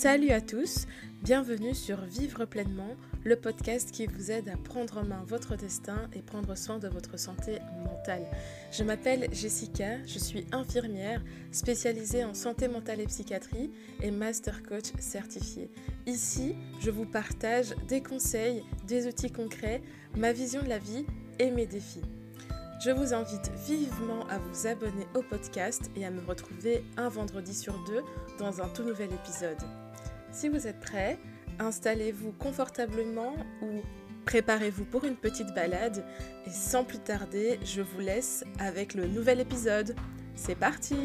Salut à tous, bienvenue sur Vivre pleinement, le podcast qui vous aide à prendre en main votre destin et prendre soin de votre santé mentale. Je m'appelle Jessica, je suis infirmière spécialisée en santé mentale et psychiatrie et master coach certifié. Ici, je vous partage des conseils, des outils concrets, ma vision de la vie et mes défis. Je vous invite vivement à vous abonner au podcast et à me retrouver un vendredi sur deux dans un tout nouvel épisode. Si vous êtes prêts, installez-vous confortablement ou préparez-vous pour une petite balade et sans plus tarder, je vous laisse avec le nouvel épisode. C'est parti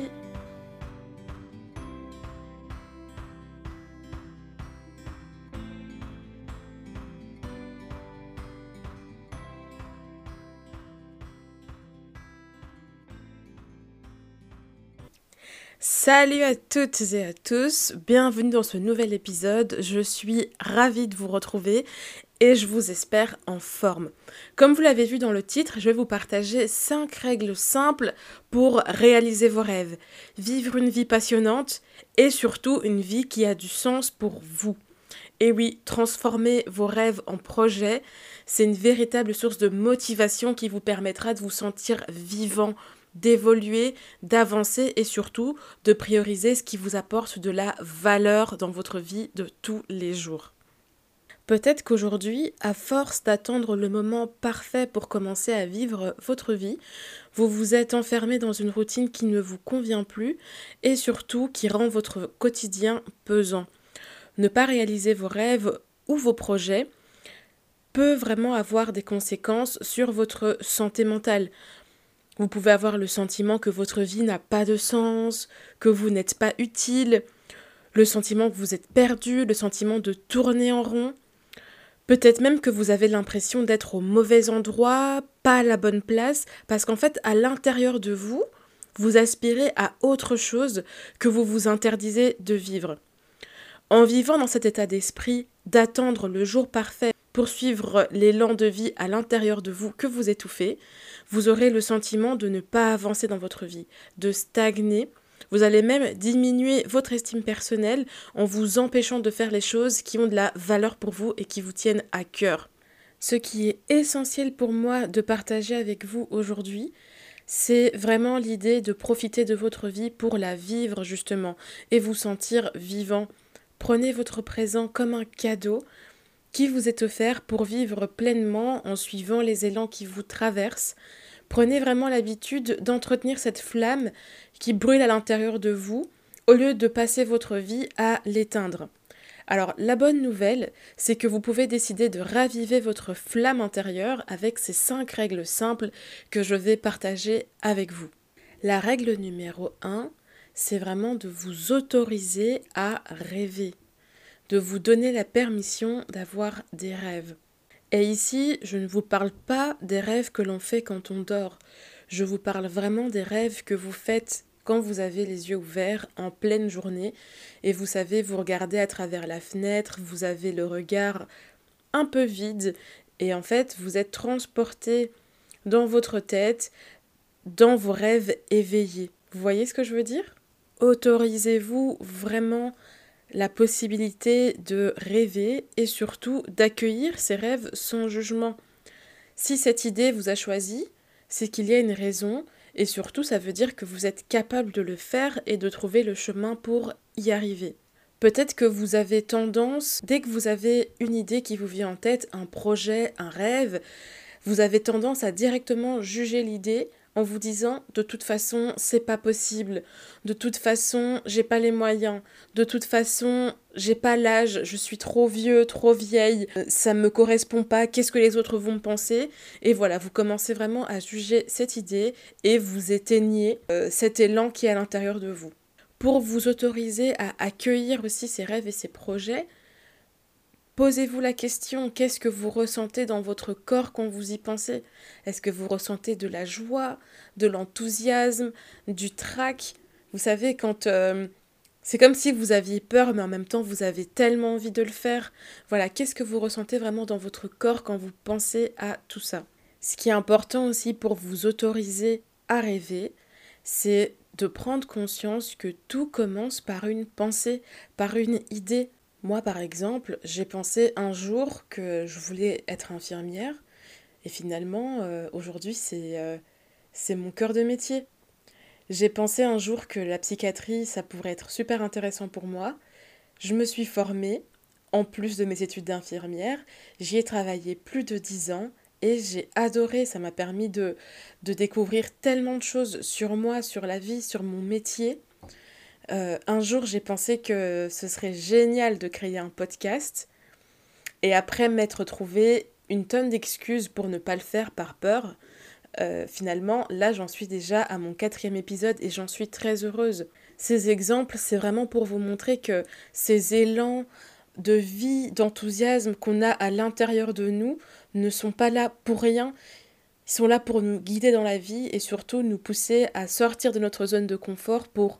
Salut à toutes et à tous, bienvenue dans ce nouvel épisode. Je suis ravie de vous retrouver et je vous espère en forme. Comme vous l'avez vu dans le titre, je vais vous partager 5 règles simples pour réaliser vos rêves, vivre une vie passionnante et surtout une vie qui a du sens pour vous. Et oui, transformer vos rêves en projets, c'est une véritable source de motivation qui vous permettra de vous sentir vivant, d'évoluer, d'avancer et surtout de prioriser ce qui vous apporte de la valeur dans votre vie de tous les jours. Peut-être qu'aujourd'hui, à force d'attendre le moment parfait pour commencer à vivre votre vie, vous vous êtes enfermé dans une routine qui ne vous convient plus et surtout qui rend votre quotidien pesant. Ne pas réaliser vos rêves ou vos projets peut vraiment avoir des conséquences sur votre santé mentale. Vous pouvez avoir le sentiment que votre vie n'a pas de sens, que vous n'êtes pas utile, le sentiment que vous êtes perdu, le sentiment de tourner en rond. Peut-être même que vous avez l'impression d'être au mauvais endroit, pas à la bonne place, parce qu'en fait, à l'intérieur de vous, vous aspirez à autre chose que vous vous interdisez de vivre. En vivant dans cet état d'esprit d'attendre le jour parfait pour suivre l'élan de vie à l'intérieur de vous que vous étouffez, vous aurez le sentiment de ne pas avancer dans votre vie, de stagner. Vous allez même diminuer votre estime personnelle en vous empêchant de faire les choses qui ont de la valeur pour vous et qui vous tiennent à cœur. Ce qui est essentiel pour moi de partager avec vous aujourd'hui, c'est vraiment l'idée de profiter de votre vie pour la vivre justement et vous sentir vivant. Prenez votre présent comme un cadeau qui vous est offert pour vivre pleinement en suivant les élans qui vous traversent. Prenez vraiment l'habitude d'entretenir cette flamme qui brûle à l'intérieur de vous au lieu de passer votre vie à l'éteindre. Alors la bonne nouvelle, c'est que vous pouvez décider de raviver votre flamme intérieure avec ces cinq règles simples que je vais partager avec vous. La règle numéro 1, c'est vraiment de vous autoriser à rêver de vous donner la permission d'avoir des rêves. Et ici, je ne vous parle pas des rêves que l'on fait quand on dort. Je vous parle vraiment des rêves que vous faites quand vous avez les yeux ouverts en pleine journée et vous savez, vous regardez à travers la fenêtre, vous avez le regard un peu vide et en fait, vous êtes transporté dans votre tête, dans vos rêves éveillés. Vous voyez ce que je veux dire? Autorisez-vous vraiment la possibilité de rêver et surtout d'accueillir ses rêves sans jugement. Si cette idée vous a choisi, c'est qu'il y a une raison et surtout ça veut dire que vous êtes capable de le faire et de trouver le chemin pour y arriver. Peut-être que vous avez tendance, dès que vous avez une idée qui vous vient en tête, un projet, un rêve, vous avez tendance à directement juger l'idée en vous disant de toute façon c'est pas possible, de toute façon j'ai pas les moyens, de toute façon j'ai pas l'âge, je suis trop vieux, trop vieille, ça me correspond pas, qu'est-ce que les autres vont penser? Et voilà, vous commencez vraiment à juger cette idée et vous éteignez euh, cet élan qui est à l'intérieur de vous. Pour vous autoriser à accueillir aussi ces rêves et ces projets, Posez-vous la question, qu'est-ce que vous ressentez dans votre corps quand vous y pensez? Est-ce que vous ressentez de la joie, de l'enthousiasme, du trac? Vous savez, quand euh, c'est comme si vous aviez peur, mais en même temps vous avez tellement envie de le faire. Voilà, qu'est-ce que vous ressentez vraiment dans votre corps quand vous pensez à tout ça? Ce qui est important aussi pour vous autoriser à rêver, c'est de prendre conscience que tout commence par une pensée, par une idée. Moi, par exemple, j'ai pensé un jour que je voulais être infirmière, et finalement, euh, aujourd'hui, c'est euh, c'est mon cœur de métier. J'ai pensé un jour que la psychiatrie, ça pourrait être super intéressant pour moi. Je me suis formée, en plus de mes études d'infirmière. J'y ai travaillé plus de dix ans et j'ai adoré. Ça m'a permis de, de découvrir tellement de choses sur moi, sur la vie, sur mon métier. Euh, un jour, j'ai pensé que ce serait génial de créer un podcast. Et après m'être trouvé une tonne d'excuses pour ne pas le faire par peur, euh, finalement, là, j'en suis déjà à mon quatrième épisode et j'en suis très heureuse. Ces exemples, c'est vraiment pour vous montrer que ces élans de vie, d'enthousiasme qu'on a à l'intérieur de nous ne sont pas là pour rien. Ils sont là pour nous guider dans la vie et surtout nous pousser à sortir de notre zone de confort pour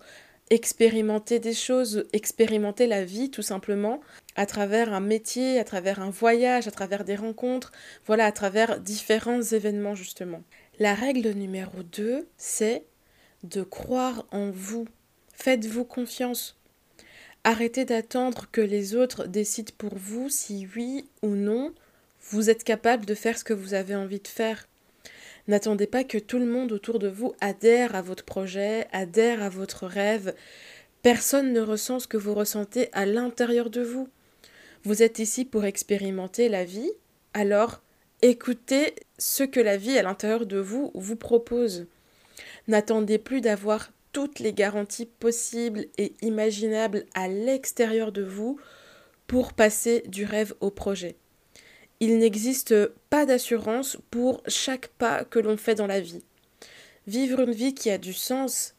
expérimenter des choses, expérimenter la vie tout simplement, à travers un métier, à travers un voyage, à travers des rencontres, voilà, à travers différents événements justement. La règle numéro 2, c'est de croire en vous. Faites-vous confiance. Arrêtez d'attendre que les autres décident pour vous si oui ou non vous êtes capable de faire ce que vous avez envie de faire. N'attendez pas que tout le monde autour de vous adhère à votre projet, adhère à votre rêve. Personne ne ressent ce que vous ressentez à l'intérieur de vous. Vous êtes ici pour expérimenter la vie, alors écoutez ce que la vie à l'intérieur de vous vous propose. N'attendez plus d'avoir toutes les garanties possibles et imaginables à l'extérieur de vous pour passer du rêve au projet. Il n'existe pas d'assurance pour chaque pas que l'on fait dans la vie. Vivre une vie qui a du sens,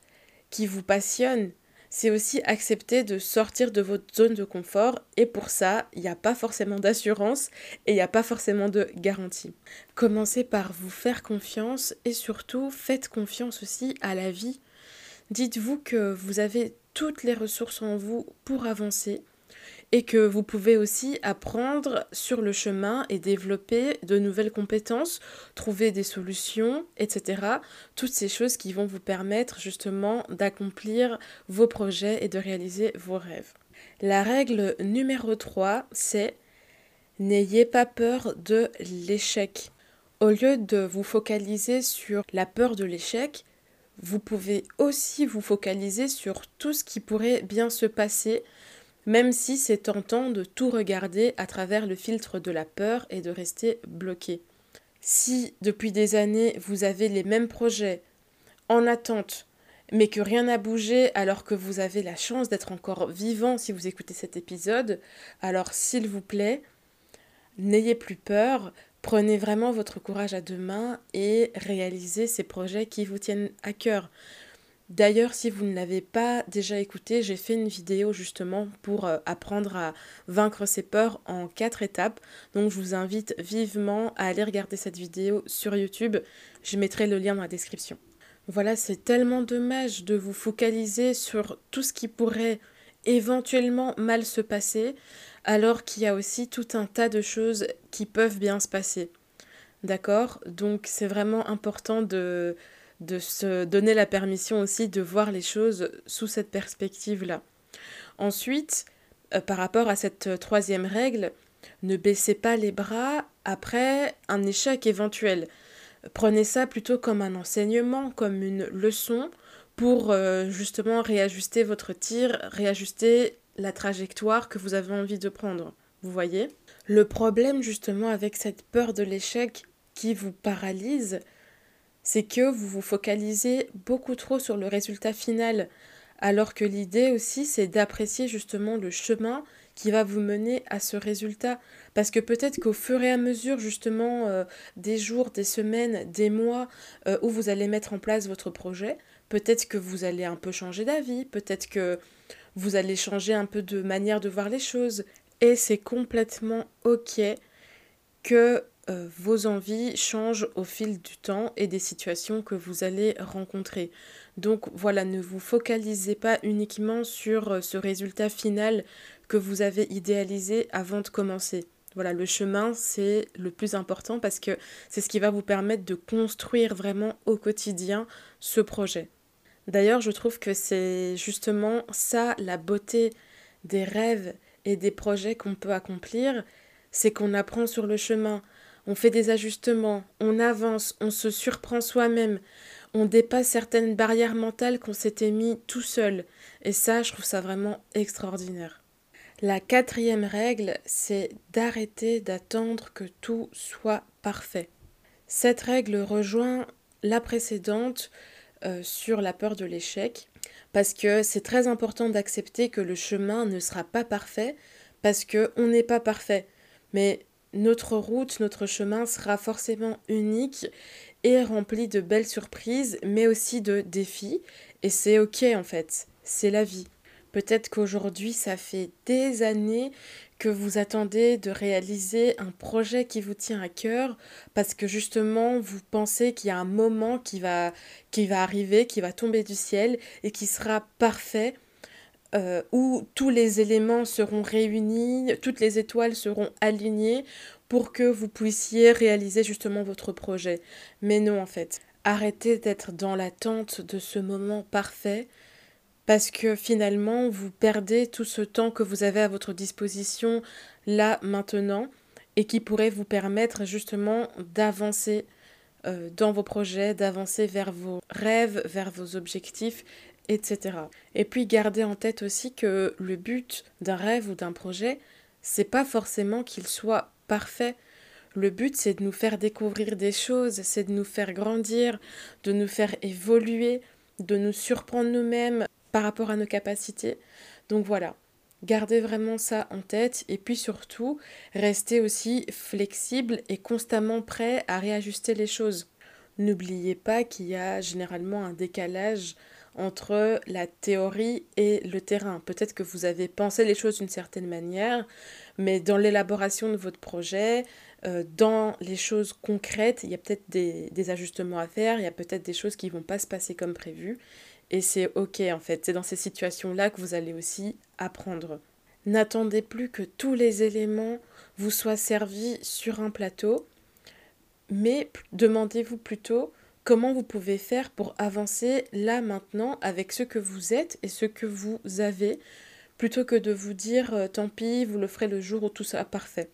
qui vous passionne, c'est aussi accepter de sortir de votre zone de confort et pour ça, il n'y a pas forcément d'assurance et il n'y a pas forcément de garantie. Commencez par vous faire confiance et surtout faites confiance aussi à la vie. Dites-vous que vous avez toutes les ressources en vous pour avancer et que vous pouvez aussi apprendre sur le chemin et développer de nouvelles compétences, trouver des solutions, etc. Toutes ces choses qui vont vous permettre justement d'accomplir vos projets et de réaliser vos rêves. La règle numéro 3, c'est n'ayez pas peur de l'échec. Au lieu de vous focaliser sur la peur de l'échec, vous pouvez aussi vous focaliser sur tout ce qui pourrait bien se passer, même si c'est tentant de tout regarder à travers le filtre de la peur et de rester bloqué. Si depuis des années vous avez les mêmes projets en attente, mais que rien n'a bougé alors que vous avez la chance d'être encore vivant si vous écoutez cet épisode, alors s'il vous plaît, n'ayez plus peur, prenez vraiment votre courage à deux mains et réalisez ces projets qui vous tiennent à cœur. D'ailleurs, si vous ne l'avez pas déjà écouté, j'ai fait une vidéo justement pour euh, apprendre à vaincre ses peurs en quatre étapes. Donc je vous invite vivement à aller regarder cette vidéo sur YouTube. Je mettrai le lien dans la description. Voilà, c'est tellement dommage de vous focaliser sur tout ce qui pourrait éventuellement mal se passer, alors qu'il y a aussi tout un tas de choses qui peuvent bien se passer. D'accord? Donc c'est vraiment important de de se donner la permission aussi de voir les choses sous cette perspective-là. Ensuite, euh, par rapport à cette troisième règle, ne baissez pas les bras après un échec éventuel. Prenez ça plutôt comme un enseignement, comme une leçon pour euh, justement réajuster votre tir, réajuster la trajectoire que vous avez envie de prendre. Vous voyez? Le problème justement avec cette peur de l'échec qui vous paralyse, c'est que vous vous focalisez beaucoup trop sur le résultat final, alors que l'idée aussi c'est d'apprécier justement le chemin qui va vous mener à ce résultat. Parce que peut-être qu'au fur et à mesure justement euh, des jours, des semaines, des mois euh, où vous allez mettre en place votre projet, peut-être que vous allez un peu changer d'avis, peut-être que vous allez changer un peu de manière de voir les choses. Et c'est complètement ok que euh, vos envies changent au fil du temps et des situations que vous allez rencontrer. Donc voilà, ne vous focalisez pas uniquement sur euh, ce résultat final que vous avez idéalisé avant de commencer. Voilà, le chemin, c'est le plus important parce que c'est ce qui va vous permettre de construire vraiment au quotidien ce projet. D'ailleurs, je trouve que c'est justement ça la beauté des rêves et des projets qu'on peut accomplir, c'est qu'on apprend sur le chemin, on fait des ajustements, on avance, on se surprend soi-même, on dépasse certaines barrières mentales qu'on s'était mis tout seul. Et ça, je trouve ça vraiment extraordinaire. La quatrième règle, c'est d'arrêter d'attendre que tout soit parfait. Cette règle rejoint la précédente euh, sur la peur de l'échec, parce que c'est très important d'accepter que le chemin ne sera pas parfait, parce qu'on n'est pas parfait. Mais notre route, notre chemin sera forcément unique et rempli de belles surprises, mais aussi de défis. Et c'est ok en fait, c'est la vie. Peut-être qu'aujourd'hui, ça fait des années que vous attendez de réaliser un projet qui vous tient à cœur parce que justement, vous pensez qu'il y a un moment qui va, qui va arriver, qui va tomber du ciel et qui sera parfait. Euh, où tous les éléments seront réunis, toutes les étoiles seront alignées pour que vous puissiez réaliser justement votre projet. Mais non, en fait, arrêtez d'être dans l'attente de ce moment parfait parce que finalement, vous perdez tout ce temps que vous avez à votre disposition là, maintenant, et qui pourrait vous permettre justement d'avancer euh, dans vos projets, d'avancer vers vos rêves, vers vos objectifs, etc. Et puis gardez en tête aussi que le but d'un rêve ou d'un projet, c'est pas forcément qu'il soit parfait. Le but, c'est de nous faire découvrir des choses, c'est de nous faire grandir, de nous faire évoluer, de nous surprendre nous-mêmes, par rapport à nos capacités. Donc voilà, gardez vraiment ça en tête et puis surtout, restez aussi flexible et constamment prêt à réajuster les choses. N'oubliez pas qu'il y a généralement un décalage entre la théorie et le terrain. Peut-être que vous avez pensé les choses d'une certaine manière, mais dans l'élaboration de votre projet, euh, dans les choses concrètes, il y a peut-être des, des, ajustements à faire, il y a peut-être des choses qui ne vont pas se passer comme prévu. Et c'est ok en fait, c'est dans ces situations-là que vous allez aussi apprendre. N'attendez plus que tous les éléments vous soient servis sur un plateau, mais demandez-vous plutôt comment vous pouvez faire pour avancer là maintenant avec ce que vous êtes et ce que vous avez, plutôt que de vous dire euh, tant pis, vous le ferez le jour où tout sera parfait.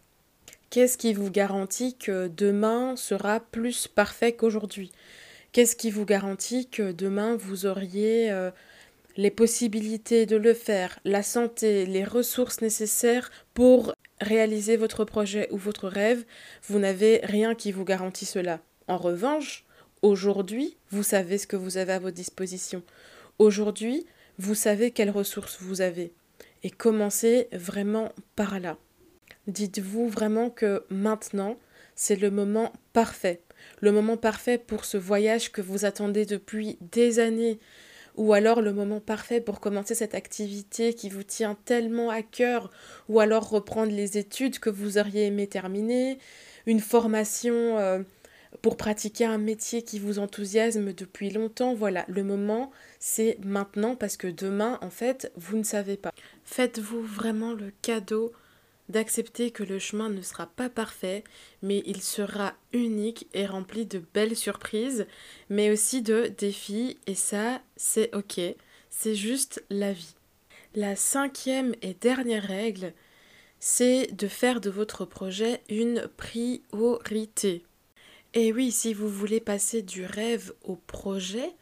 Qu'est-ce qui vous garantit que demain sera plus parfait qu'aujourd'hui? Qu'est-ce qui vous garantit que demain vous auriez euh, les possibilités de le faire, la santé, les ressources nécessaires pour réaliser votre projet ou votre rêve? Vous n'avez rien qui vous garantit cela. En revanche, aujourd'hui, vous savez ce que vous avez à votre disposition. Aujourd'hui, vous savez quelles ressources vous avez. Et commencez vraiment par là. Dites-vous vraiment que maintenant, c'est le moment parfait le moment parfait pour ce voyage que vous attendez depuis des années, ou alors le moment parfait pour commencer cette activité qui vous tient tellement à cœur, ou alors reprendre les études que vous auriez aimé terminer, une formation euh, pour pratiquer un métier qui vous enthousiasme depuis longtemps. Voilà, le moment, c'est maintenant parce que demain, en fait, vous ne savez pas. Faites-vous vraiment le cadeau d'accepter que le chemin ne sera pas parfait, mais il sera unique et rempli de belles surprises, mais aussi de défis, et ça, c'est ok, c'est juste la vie. La cinquième et dernière règle, c'est de faire de votre projet une priorité. Et oui, si vous voulez passer du rêve au projet,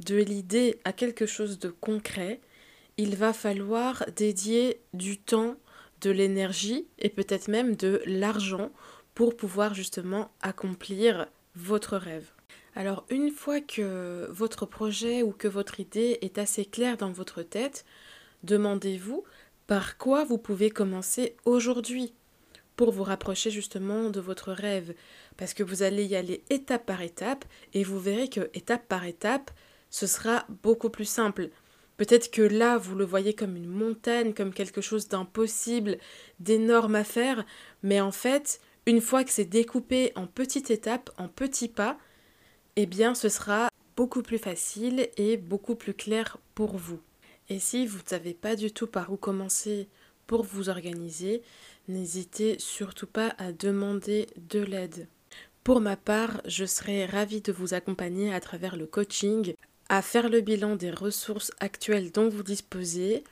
de l'idée à quelque chose de concret, il va falloir dédier du temps de l'énergie et peut-être même de l'argent pour pouvoir justement accomplir votre rêve. Alors une fois que votre projet ou que votre idée est assez claire dans votre tête, demandez-vous par quoi vous pouvez commencer aujourd'hui vous rapprocher justement de votre rêve. Parce que vous allez y aller étape par étape et vous verrez que étape par étape, ce sera beaucoup plus simple. Peut-être que là, vous le voyez comme une montagne, comme quelque chose d'impossible, d'énorme à faire, mais en fait, une fois que c'est découpé en petites étapes, en petits pas, eh bien, ce sera beaucoup plus facile et beaucoup plus clair pour vous. Et si vous ne savez pas du tout par où commencer pour vous organiser, n'hésitez surtout pas à demander de l'aide. Pour ma part, je serais ravie de vous accompagner à travers le coaching à faire le bilan des ressources actuelles dont vous disposez,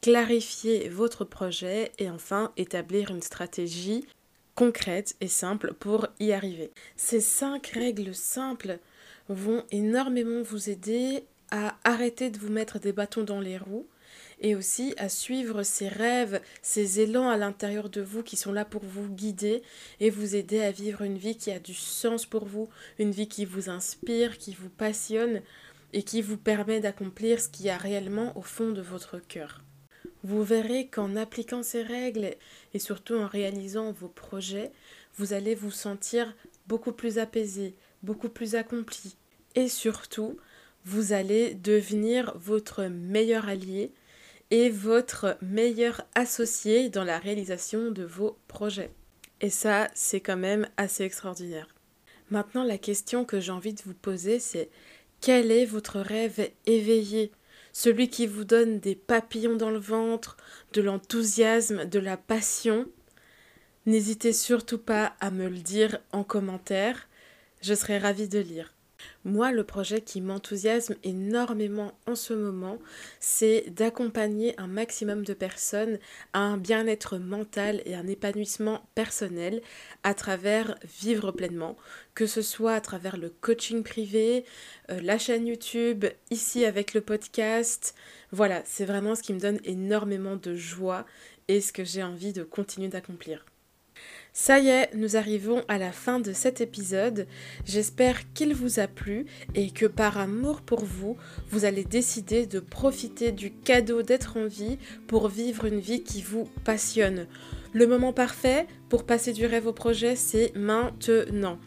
clarifier votre projet et enfin établir une stratégie concrète et simple pour y arriver. Ces cinq règles simples vont énormément vous aider à arrêter de vous mettre des bâtons dans les roues et aussi à suivre ces rêves, ces élans à l'intérieur de vous qui sont là pour vous guider et vous aider à vivre une vie qui a du sens pour vous, une vie qui vous inspire, qui vous passionne et qui vous permet d'accomplir ce qu'il y a réellement au fond de votre cœur. Vous verrez qu'en appliquant ces règles et surtout en réalisant vos projets, vous allez vous sentir beaucoup plus apaisé, beaucoup plus accompli et surtout, vous allez devenir votre meilleur allié et votre meilleur associé dans la réalisation de vos projets. Et ça, c'est quand même assez extraordinaire. Maintenant, la question que j'ai envie de vous poser, c'est quel est votre rêve éveillé? Celui qui vous donne des papillons dans le ventre, de l'enthousiasme, de la passion? N'hésitez surtout pas à me le dire en commentaire, je serai ravie de lire. Moi, le projet qui m'enthousiasme énormément en ce moment, c'est d'accompagner un maximum de personnes à un bien-être mental et un épanouissement personnel à travers vivre pleinement, que ce soit à travers le coaching privé, euh, la chaîne YouTube, ici avec le podcast. Voilà, c'est vraiment ce qui me donne énormément de joie et ce que j'ai envie de continuer d'accomplir. Ça y est, nous arrivons à la fin de cet épisode. J'espère qu'il vous a plu et que par amour pour vous, vous allez décider de profiter du cadeau d'être en vie pour vivre une vie qui vous passionne. Le moment parfait pour passer du rêve au projet, c'est maintenant.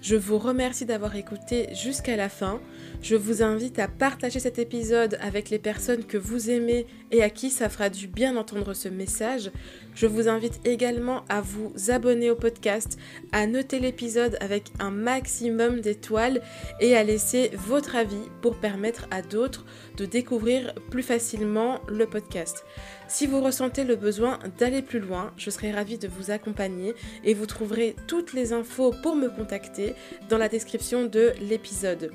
Je vous remercie d'avoir écouté jusqu'à la fin. Je vous invite à partager cet épisode avec les personnes que vous aimez et à qui ça fera du bien d'entendre ce message. Je vous invite également à vous abonner au podcast, à noter l'épisode avec un maximum d'étoiles et à laisser votre avis pour permettre à d'autres de découvrir plus facilement le podcast. Si vous ressentez le besoin d'aller plus loin, je serai ravie de vous accompagner et vous trouverez toutes les infos pour me contacter dans la description de l'épisode.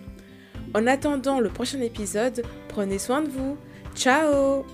En attendant le prochain épisode, prenez soin de vous. Ciao